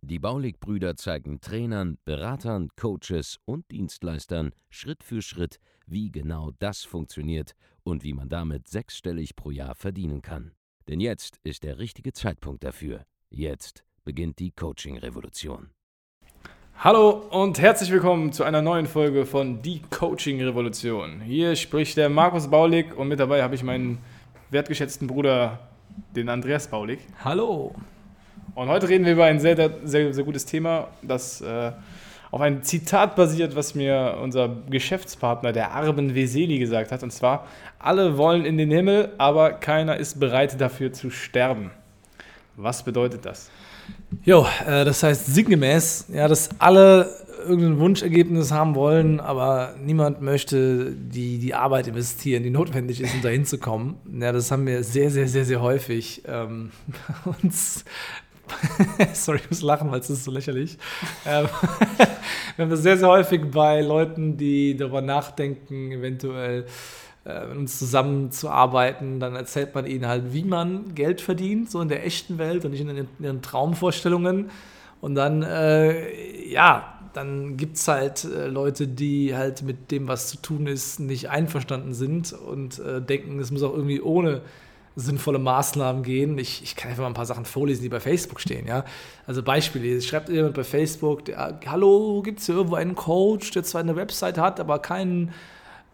Die Baulig-Brüder zeigen Trainern, Beratern, Coaches und Dienstleistern Schritt für Schritt, wie genau das funktioniert und wie man damit sechsstellig pro Jahr verdienen kann. Denn jetzt ist der richtige Zeitpunkt dafür. Jetzt beginnt die Coaching-Revolution. Hallo und herzlich willkommen zu einer neuen Folge von Die Coaching Revolution. Hier spricht der Markus Baulig und mit dabei habe ich meinen wertgeschätzten Bruder, den Andreas Baulig. Hallo. Und heute reden wir über ein sehr, sehr, sehr gutes Thema, das äh, auf ein Zitat basiert, was mir unser Geschäftspartner, der Arben Veseli, gesagt hat. Und zwar, alle wollen in den Himmel, aber keiner ist bereit dafür zu sterben. Was bedeutet das? Jo, äh, das heißt sinngemäß, ja, dass alle irgendein Wunschergebnis haben wollen, aber niemand möchte die, die Arbeit investieren, die notwendig ist, um dahin zu kommen. Ja, das haben wir sehr, sehr, sehr, sehr häufig ähm, uns Sorry, ich muss lachen, weil es ist so lächerlich. Ähm, wir haben das sehr, sehr häufig bei Leuten, die darüber nachdenken, eventuell äh, mit uns zusammenzuarbeiten. Dann erzählt man ihnen halt, wie man Geld verdient, so in der echten Welt und nicht in ihren, Traumvorstellungen. Und dann, äh, ja, dann gibt es halt äh, Leute, die halt mit dem, was zu tun ist, nicht einverstanden sind und äh, denken, es muss auch irgendwie ohne sinnvolle Maßnahmen gehen. Ich, ich kann einfach mal ein paar Sachen vorlesen, die bei Facebook stehen. Ja? Also Beispiele, schreibt jemand bei Facebook, der, hallo, gibt es hier irgendwo einen Coach, der zwar eine Website hat, aber keinen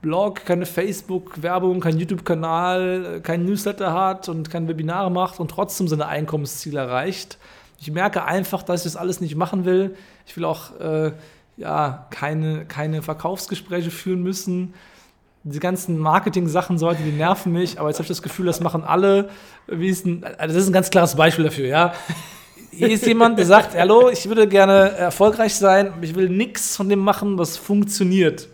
Blog, keine Facebook-Werbung, keinen YouTube-Kanal, keinen Newsletter hat und keine Webinare macht und trotzdem seine Einkommensziele erreicht. Ich merke einfach, dass ich das alles nicht machen will. Ich will auch äh, ja, keine, keine Verkaufsgespräche führen müssen diese ganzen Marketing-Sachen, so die nerven mich, aber jetzt habe ich das Gefühl, das machen alle. Wie ist ein, also das ist ein ganz klares Beispiel dafür, ja. Hier ist jemand, der sagt, hallo, ich würde gerne erfolgreich sein, ich will nichts von dem machen, was funktioniert.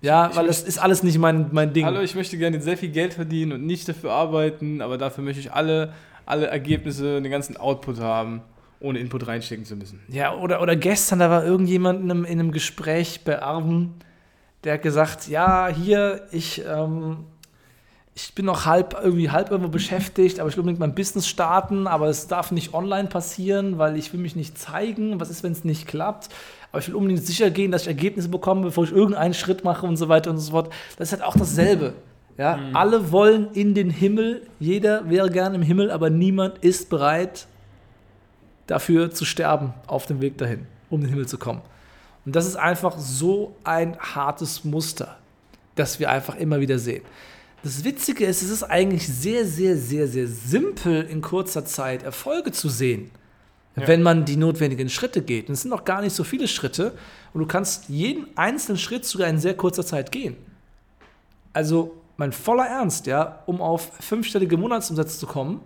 Ja, weil das ist alles nicht mein, mein Ding. Hallo, ich möchte gerne sehr viel Geld verdienen und nicht dafür arbeiten, aber dafür möchte ich alle, alle Ergebnisse, den ganzen Output haben, ohne Input reinstecken zu müssen. Ja, oder, oder gestern, da war irgendjemand in einem, in einem Gespräch bei Arven, der hat gesagt, ja, hier, ich, ähm, ich bin noch halb irgendwie halb irgendwo beschäftigt, aber ich will unbedingt mein Business starten, aber es darf nicht online passieren, weil ich will mich nicht zeigen. Was ist, wenn es nicht klappt? Aber ich will unbedingt sicher gehen, dass ich Ergebnisse bekomme, bevor ich irgendeinen Schritt mache und so weiter und so fort. Das ist halt auch dasselbe. Ja, mhm. alle wollen in den Himmel, jeder wäre gern im Himmel, aber niemand ist bereit, dafür zu sterben auf dem Weg dahin, um in den Himmel zu kommen. Und das ist einfach so ein hartes Muster, das wir einfach immer wieder sehen. Das Witzige ist, es ist eigentlich sehr, sehr, sehr, sehr simpel in kurzer Zeit Erfolge zu sehen, ja. wenn man die notwendigen Schritte geht. Und es sind noch gar nicht so viele Schritte und du kannst jeden einzelnen Schritt sogar in sehr kurzer Zeit gehen. Also mein voller Ernst, ja, um auf fünfstellige Monatsumsätze zu kommen,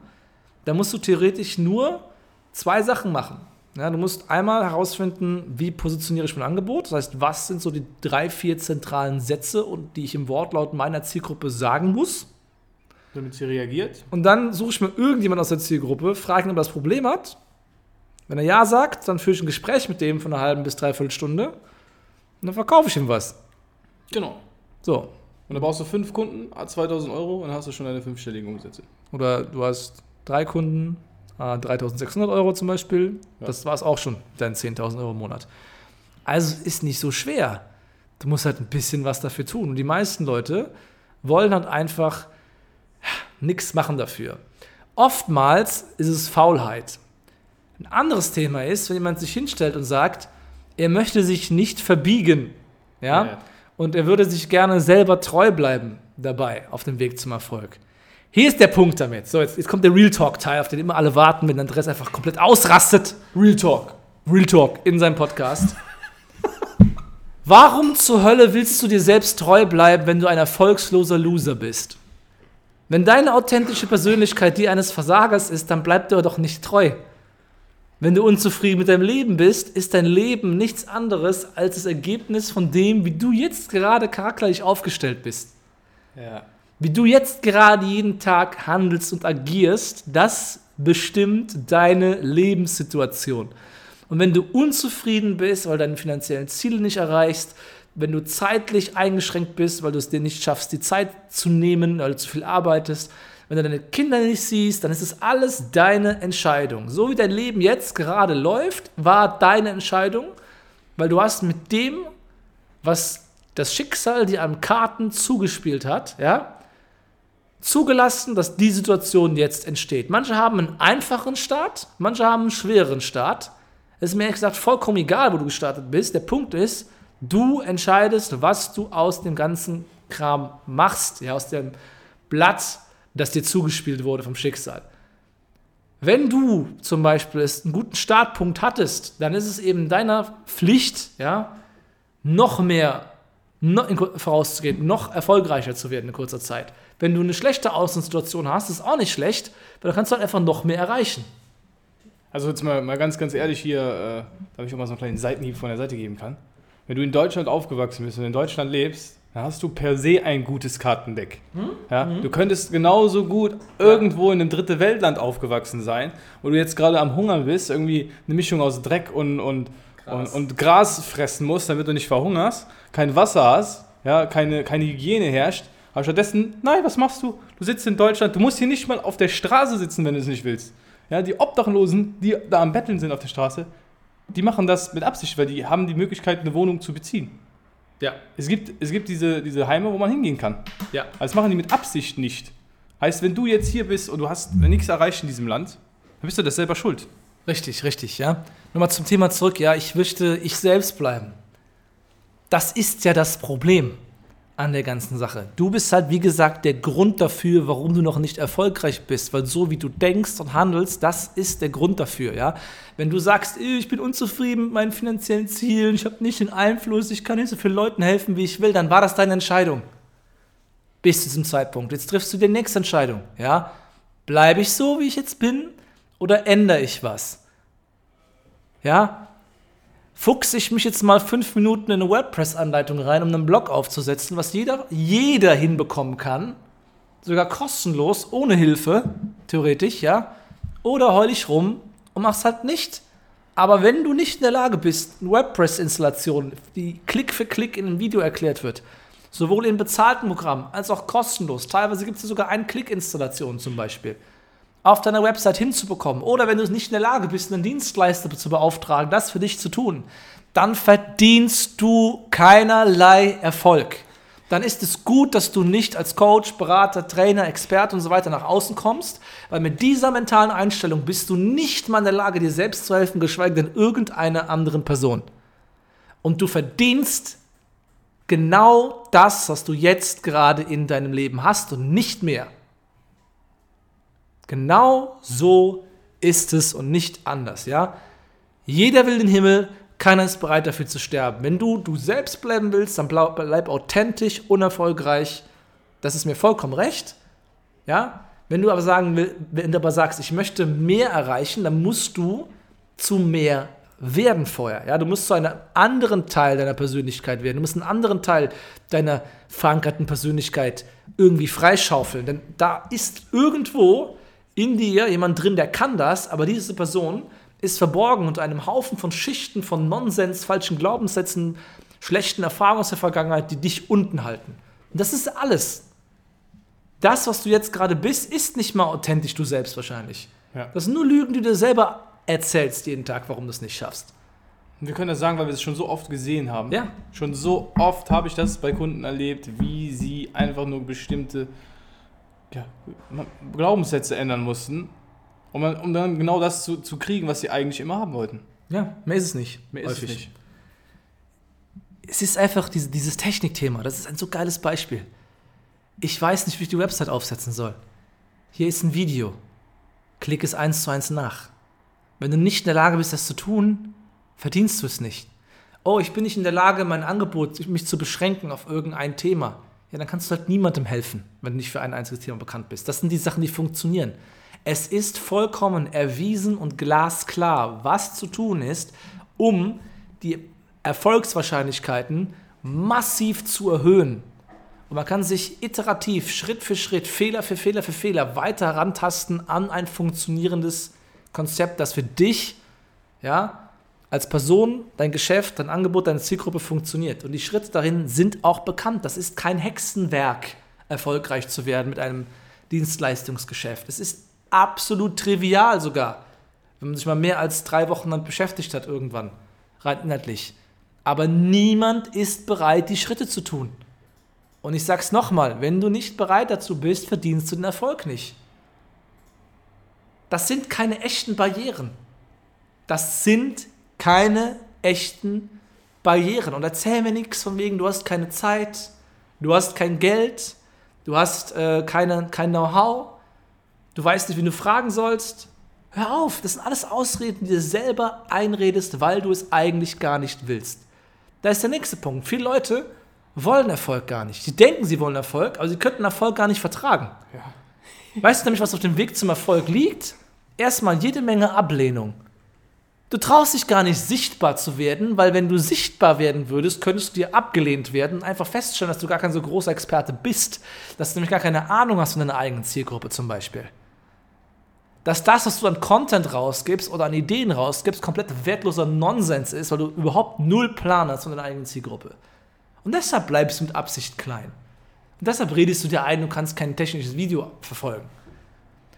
da musst du theoretisch nur zwei Sachen machen. Ja, du musst einmal herausfinden, wie positioniere ich mein Angebot. Das heißt, was sind so die drei, vier zentralen Sätze, die ich im Wortlaut meiner Zielgruppe sagen muss. Damit sie reagiert. Und dann suche ich mir irgendjemand aus der Zielgruppe, frage ihn, ob er das Problem hat. Wenn er Ja sagt, dann führe ich ein Gespräch mit dem von einer halben bis dreiviertel Stunde. Und dann verkaufe ich ihm was. Genau. So. Und dann brauchst du fünf Kunden, 2000 Euro, und dann hast du schon deine fünfstelligen Umsätze. Oder du hast drei Kunden, 3600 äh, Euro zum Beispiel. Ja. Das war es auch schon, dein 10.000 Euro im Monat. Also ist nicht so schwer. Du musst halt ein bisschen was dafür tun. Und die meisten Leute wollen halt einfach nichts machen dafür. Oftmals ist es Faulheit. Ein anderes Thema ist, wenn jemand sich hinstellt und sagt, er möchte sich nicht verbiegen, ja, ja. und er würde sich gerne selber treu bleiben dabei auf dem Weg zum Erfolg. Hier ist der Punkt damit. So, jetzt, jetzt kommt der Real Talk-Teil, auf den immer alle warten, wenn Andreas einfach komplett ausrastet. Real Talk. Real Talk in seinem Podcast. Warum zur Hölle willst du dir selbst treu bleiben, wenn du ein erfolgsloser Loser bist? Wenn deine authentische Persönlichkeit die eines Versagers ist, dann bleib dir doch nicht treu. Wenn du unzufrieden mit deinem Leben bist, ist dein Leben nichts anderes als das Ergebnis von dem, wie du jetzt gerade charakterlich aufgestellt bist. Ja. Wie du jetzt gerade jeden Tag handelst und agierst, das bestimmt deine Lebenssituation. Und wenn du unzufrieden bist, weil deine finanziellen Ziele nicht erreichst, wenn du zeitlich eingeschränkt bist, weil du es dir nicht schaffst, die Zeit zu nehmen, weil du zu viel arbeitest, wenn du deine Kinder nicht siehst, dann ist es alles deine Entscheidung. So wie dein Leben jetzt gerade läuft, war deine Entscheidung, weil du hast mit dem, was das Schicksal dir an Karten zugespielt hat, ja, zugelassen, dass die Situation jetzt entsteht. Manche haben einen einfachen Start, manche haben einen schwereren Start. Es ist mir ehrlich gesagt vollkommen egal, wo du gestartet bist. Der Punkt ist, du entscheidest, was du aus dem ganzen Kram machst, ja, aus dem Blatt, das dir zugespielt wurde vom Schicksal. Wenn du zum Beispiel einen guten Startpunkt hattest, dann ist es eben deiner Pflicht, ja, noch mehr noch vorauszugehen, noch erfolgreicher zu werden in kurzer Zeit. Wenn du eine schlechte Außensituation hast, ist auch nicht schlecht, weil dann kannst du halt einfach noch mehr erreichen. Also jetzt mal, mal ganz, ganz ehrlich hier, äh, damit ich auch mal so einen kleinen Seitenhieb von der Seite geben kann. Wenn du in Deutschland aufgewachsen bist und in Deutschland lebst, dann hast du per se ein gutes Kartendeck. Hm? Ja? Hm? Du könntest genauso gut irgendwo in einem dritte Weltland aufgewachsen sein, wo du jetzt gerade am Hungern bist, irgendwie eine Mischung aus Dreck und, und, Gras. und, und Gras fressen musst, damit du nicht verhungerst, kein Wasser hast, ja, keine, keine Hygiene herrscht. Aber stattdessen, nein, was machst du? Du sitzt in Deutschland, du musst hier nicht mal auf der Straße sitzen, wenn du es nicht willst. Ja, die Obdachlosen, die da am Betteln sind auf der Straße, die machen das mit Absicht, weil die haben die Möglichkeit, eine Wohnung zu beziehen. Ja. Es gibt, es gibt diese, diese Heime, wo man hingehen kann. Ja. Also das machen die mit Absicht nicht. Heißt, wenn du jetzt hier bist und du hast nichts erreicht in diesem Land, dann bist du das selber schuld. Richtig, richtig, ja. Nochmal zum Thema zurück, ja, ich möchte ich selbst bleiben. Das ist ja das Problem an der ganzen Sache. Du bist halt, wie gesagt, der Grund dafür, warum du noch nicht erfolgreich bist, weil so wie du denkst und handelst, das ist der Grund dafür, ja. Wenn du sagst, ich bin unzufrieden mit meinen finanziellen Zielen, ich habe nicht den Einfluss, ich kann nicht so vielen Leuten helfen, wie ich will, dann war das deine Entscheidung. Bis zu diesem Zeitpunkt. Jetzt triffst du die nächste Entscheidung, ja. Bleibe ich so, wie ich jetzt bin, oder ändere ich was? Ja, fuchse ich mich jetzt mal fünf Minuten in eine WordPress-Anleitung rein, um einen Blog aufzusetzen, was jeder, jeder hinbekommen kann, sogar kostenlos, ohne Hilfe, theoretisch, ja, oder heul ich rum und mach's halt nicht. Aber wenn du nicht in der Lage bist, eine WordPress-Installation, die Klick für Klick in einem Video erklärt wird, sowohl in bezahlten Programmen als auch kostenlos, teilweise gibt es sogar Ein-Klick-Installationen zum Beispiel, auf deiner Website hinzubekommen oder wenn du nicht in der Lage bist, einen Dienstleister zu beauftragen, das für dich zu tun, dann verdienst du keinerlei Erfolg. Dann ist es gut, dass du nicht als Coach, Berater, Trainer, Experte und so weiter nach außen kommst, weil mit dieser mentalen Einstellung bist du nicht mal in der Lage, dir selbst zu helfen, geschweige denn irgendeiner anderen Person. Und du verdienst genau das, was du jetzt gerade in deinem Leben hast und nicht mehr. Genau so ist es und nicht anders, ja? Jeder will den Himmel, keiner ist bereit dafür zu sterben. Wenn du du selbst bleiben willst, dann bleib, authentisch, unerfolgreich. Das ist mir vollkommen recht. Ja? Wenn du aber sagen will, wenn du aber sagst, ich möchte mehr erreichen, dann musst du zu mehr werden vorher. Ja? Du musst zu einem anderen Teil deiner Persönlichkeit werden. Du musst einen anderen Teil deiner verankerten Persönlichkeit irgendwie freischaufeln. Denn da ist irgendwo in dir jemand drin, der kann das, aber diese Person ist verborgen unter einem Haufen von Schichten von Nonsens, falschen Glaubenssätzen, schlechten Erfahrungen aus der Vergangenheit, die dich unten halten. Und das ist alles. Das, was du jetzt gerade bist, ist nicht mal authentisch du selbst wahrscheinlich. Ja. Das sind nur Lügen, die du dir selber erzählst jeden Tag, warum du es nicht schaffst. Wir können das sagen, weil wir es schon so oft gesehen haben. Ja. Schon so oft habe ich das bei Kunden erlebt, wie sie einfach nur bestimmte ja, Glaubenssätze ändern mussten, um, um dann genau das zu, zu kriegen, was sie eigentlich immer haben wollten. Ja, mehr ist es nicht. Mehr ist es nicht. Es ist einfach diese, dieses Technikthema. Das ist ein so geiles Beispiel. Ich weiß nicht, wie ich die Website aufsetzen soll. Hier ist ein Video. Klick es eins zu eins nach. Wenn du nicht in der Lage bist, das zu tun, verdienst du es nicht. Oh, ich bin nicht in der Lage, mein Angebot, mich zu beschränken auf irgendein Thema ja, dann kannst du halt niemandem helfen, wenn du nicht für ein einziges Thema bekannt bist. Das sind die Sachen, die funktionieren. Es ist vollkommen erwiesen und glasklar, was zu tun ist, um die Erfolgswahrscheinlichkeiten massiv zu erhöhen. Und man kann sich iterativ, Schritt für Schritt, Fehler für Fehler für Fehler weiter rantasten an ein funktionierendes Konzept, das für dich, ja, als Person, dein Geschäft, dein Angebot, deine Zielgruppe funktioniert. Und die Schritte darin sind auch bekannt. Das ist kein Hexenwerk, erfolgreich zu werden mit einem Dienstleistungsgeschäft. Es ist absolut trivial sogar, wenn man sich mal mehr als drei Wochen damit beschäftigt hat irgendwann, rein inhaltlich. Aber niemand ist bereit, die Schritte zu tun. Und ich sag's nochmal, wenn du nicht bereit dazu bist, verdienst du den Erfolg nicht. Das sind keine echten Barrieren. Das sind keine echten Barrieren. Und erzähl mir nichts von wegen, du hast keine Zeit, du hast kein Geld, du hast äh, keine, kein Know-how, du weißt nicht, wie du fragen sollst. Hör auf, das sind alles Ausreden, die du selber einredest, weil du es eigentlich gar nicht willst. Da ist der nächste Punkt. Viele Leute wollen Erfolg gar nicht. Sie denken, sie wollen Erfolg, aber sie könnten Erfolg gar nicht vertragen. Ja. Weißt du nämlich, was auf dem Weg zum Erfolg liegt? Erstmal jede Menge Ablehnung. Du traust dich gar nicht sichtbar zu werden, weil wenn du sichtbar werden würdest, könntest du dir abgelehnt werden und einfach feststellen, dass du gar kein so großer Experte bist, dass du nämlich gar keine Ahnung hast von deiner eigenen Zielgruppe zum Beispiel. Dass das, was du an Content rausgibst oder an Ideen rausgibst, komplett wertloser Nonsens ist, weil du überhaupt null Plan hast von deiner eigenen Zielgruppe. Und deshalb bleibst du mit Absicht klein. Und deshalb redest du dir ein, du kannst kein technisches Video verfolgen.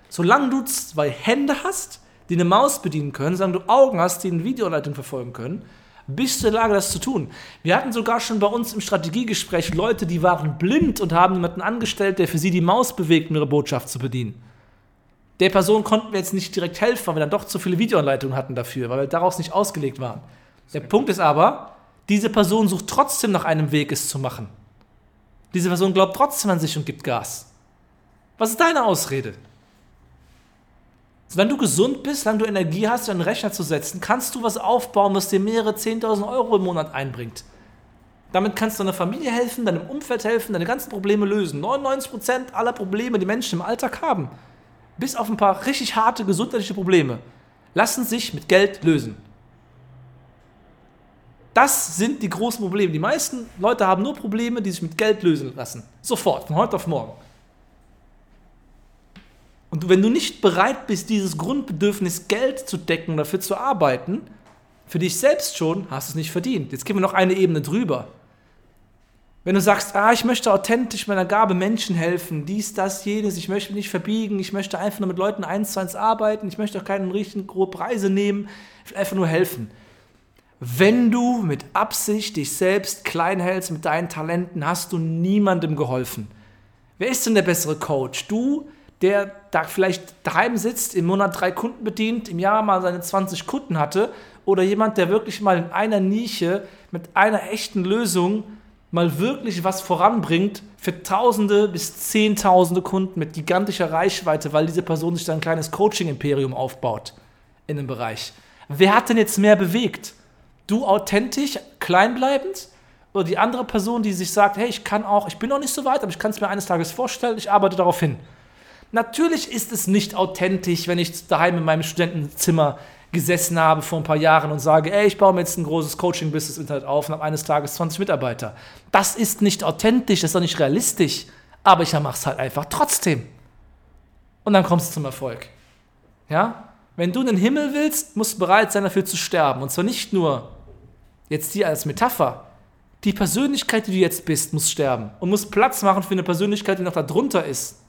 Solange du zwei Hände hast, die eine Maus bedienen können, solange du Augen hast, die eine Videoanleitung verfolgen können, bist du in der Lage, das zu tun. Wir hatten sogar schon bei uns im Strategiegespräch Leute, die waren blind und haben jemanden angestellt, der für sie die Maus bewegt, um ihre Botschaft zu bedienen. Der Person konnten wir jetzt nicht direkt helfen, weil wir dann doch zu viele Videoanleitungen hatten dafür, weil wir daraus nicht ausgelegt waren. Der Punkt ist aber, diese Person sucht trotzdem nach einem Weg, es zu machen. Diese Person glaubt trotzdem an sich und gibt Gas. Was ist deine Ausrede? Wenn du gesund bist, wenn du Energie hast, einen Rechner zu setzen, kannst du was aufbauen, was dir mehrere 10.000 Euro im Monat einbringt. Damit kannst du deiner Familie helfen, deinem Umfeld helfen, deine ganzen Probleme lösen. 99% aller Probleme, die Menschen im Alltag haben, bis auf ein paar richtig harte gesundheitliche Probleme, lassen sich mit Geld lösen. Das sind die großen Probleme. Die meisten Leute haben nur Probleme, die sich mit Geld lösen lassen. Sofort, von heute auf morgen. Und wenn du nicht bereit bist, dieses Grundbedürfnis Geld zu decken, dafür zu arbeiten, für dich selbst schon, hast du es nicht verdient. Jetzt gehen wir noch eine Ebene drüber. Wenn du sagst, ah, ich möchte authentisch meiner Gabe Menschen helfen, dies, das, jenes, ich möchte mich nicht verbiegen, ich möchte einfach nur mit Leuten eins zu eins arbeiten, ich möchte auch keine richtigen großen Preise nehmen, ich will einfach nur helfen wenn du mit Absicht dich selbst klein hältst mit deinen Talenten, hast du niemandem geholfen. Wer ist denn der bessere Coach? Du, der da vielleicht daheim sitzt, im Monat drei Kunden bedient, im Jahr mal seine 20 Kunden hatte, oder jemand, der wirklich mal in einer Nische mit einer echten Lösung mal wirklich was voranbringt für Tausende bis Zehntausende Kunden mit gigantischer Reichweite, weil diese Person sich dann ein kleines Coaching-Imperium aufbaut in dem Bereich. Wer hat denn jetzt mehr bewegt? Du authentisch, kleinbleibend oder die andere Person, die sich sagt, hey, ich kann auch, ich bin noch nicht so weit, aber ich kann es mir eines Tages vorstellen, ich arbeite darauf hin. Natürlich ist es nicht authentisch, wenn ich daheim in meinem Studentenzimmer gesessen habe vor ein paar Jahren und sage, ey, ich baue mir jetzt ein großes Coaching-Business Internet auf und habe eines Tages 20 Mitarbeiter. Das ist nicht authentisch, das ist auch nicht realistisch, aber ich mache es halt einfach trotzdem. Und dann kommst du zum Erfolg. Ja? Wenn du in den Himmel willst, musst du bereit sein, dafür zu sterben. Und zwar nicht nur jetzt hier als Metapher. Die Persönlichkeit, die du jetzt bist, muss sterben und muss Platz machen für eine Persönlichkeit, die noch da drunter ist.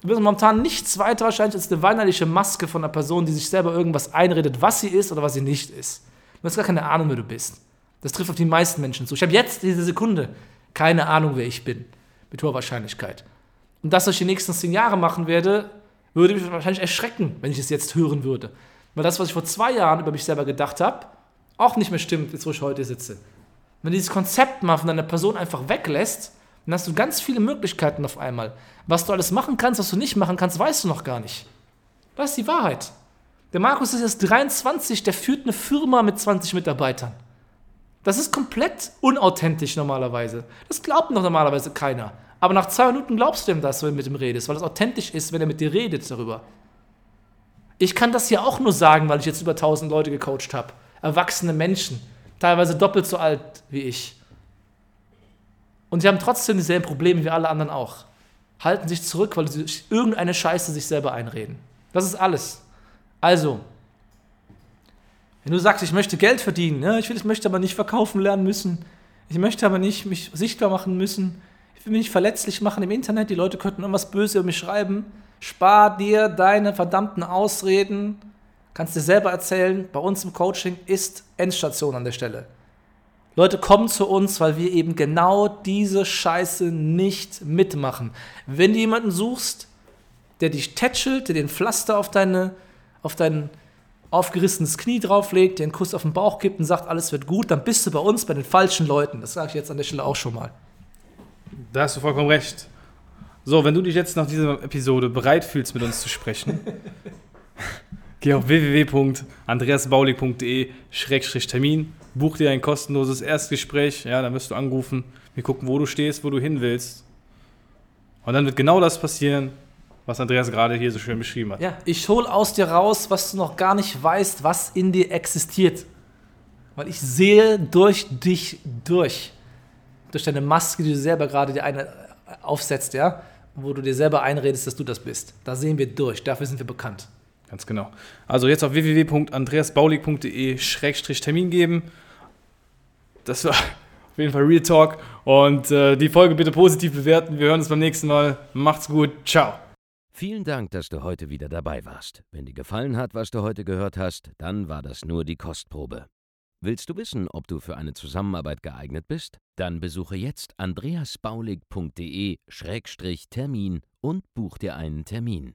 Du bist momentan nichts weiter wahrscheinlich als eine weinerliche Maske von einer Person, die sich selber irgendwas einredet, was sie ist oder was sie nicht ist. Du hast gar keine Ahnung, wer du bist. Das trifft auf die meisten Menschen zu. Ich habe jetzt diese Sekunde keine Ahnung, wer ich bin. Mit hoher Wahrscheinlichkeit. Und das, was ich die nächsten zehn Jahre machen werde, würde mich wahrscheinlich erschrecken, wenn ich es jetzt hören würde. Weil das, was ich vor zwei Jahren über mich selber gedacht habe, auch nicht mehr stimmt, jetzt wo ich heute sitze. Wenn du dieses Konzept mal von deiner Person einfach weglässt, dann hast du ganz viele Möglichkeiten auf einmal. Was du alles machen kannst, was du nicht machen kannst, weißt du noch gar nicht. Das ist die Wahrheit. Der Markus ist jetzt 23, der führt eine Firma mit 20 Mitarbeitern. Das ist komplett unauthentisch normalerweise. Das glaubt noch normalerweise keiner. Aber nach zwei Minuten glaubst du ihm das, wenn du mit ihm redest, weil es authentisch ist, wenn er mit dir redet darüber. Ich kann das hier auch nur sagen, weil ich jetzt über 1000 Leute gecoacht habe. Erwachsene Menschen, teilweise doppelt so alt wie ich. Und sie haben trotzdem dieselben Probleme wie alle anderen auch. Halten sich zurück, weil sie irgendeine Scheiße sich selber einreden. Das ist alles. Also, wenn du sagst, ich möchte Geld verdienen, ja, ich, will, ich möchte aber nicht verkaufen lernen müssen, ich möchte aber nicht mich sichtbar machen müssen, ich will mich nicht verletzlich machen im Internet, die Leute könnten irgendwas Böses über mich schreiben, spar dir deine verdammten Ausreden, kannst dir selber erzählen, bei uns im Coaching ist Endstation an der Stelle. Leute kommen zu uns, weil wir eben genau diese Scheiße nicht mitmachen. Wenn du jemanden suchst, der dich tätschelt, der den Pflaster auf, deine, auf dein aufgerissenes Knie drauflegt, dir einen Kuss auf den Bauch gibt und sagt, alles wird gut, dann bist du bei uns bei den falschen Leuten. Das sage ich jetzt an der Stelle auch schon mal. Da hast du vollkommen recht. So, wenn du dich jetzt nach dieser Episode bereit fühlst, mit uns zu sprechen, geh auf www.andreasbaulig.de-termin, buch dir ein kostenloses Erstgespräch, ja, dann wirst du angerufen, wir gucken, wo du stehst, wo du hin willst. Und dann wird genau das passieren, was Andreas gerade hier so schön beschrieben hat. Ja, ich hole aus dir raus, was du noch gar nicht weißt, was in dir existiert. Weil ich sehe durch dich durch. Durch deine Maske, die du selber gerade dir eine aufsetzt, ja, wo du dir selber einredest, dass du das bist. Da sehen wir durch, dafür sind wir bekannt. Ganz genau. Also jetzt auf www.andreasbaulig.de-termin geben. Das war auf jeden Fall Real Talk. Und äh, die Folge bitte positiv bewerten. Wir hören uns beim nächsten Mal. Macht's gut. Ciao. Vielen Dank, dass du heute wieder dabei warst. Wenn dir gefallen hat, was du heute gehört hast, dann war das nur die Kostprobe. Willst du wissen, ob du für eine Zusammenarbeit geeignet bist? Dann besuche jetzt andreasbaulig.de-termin und buch dir einen Termin.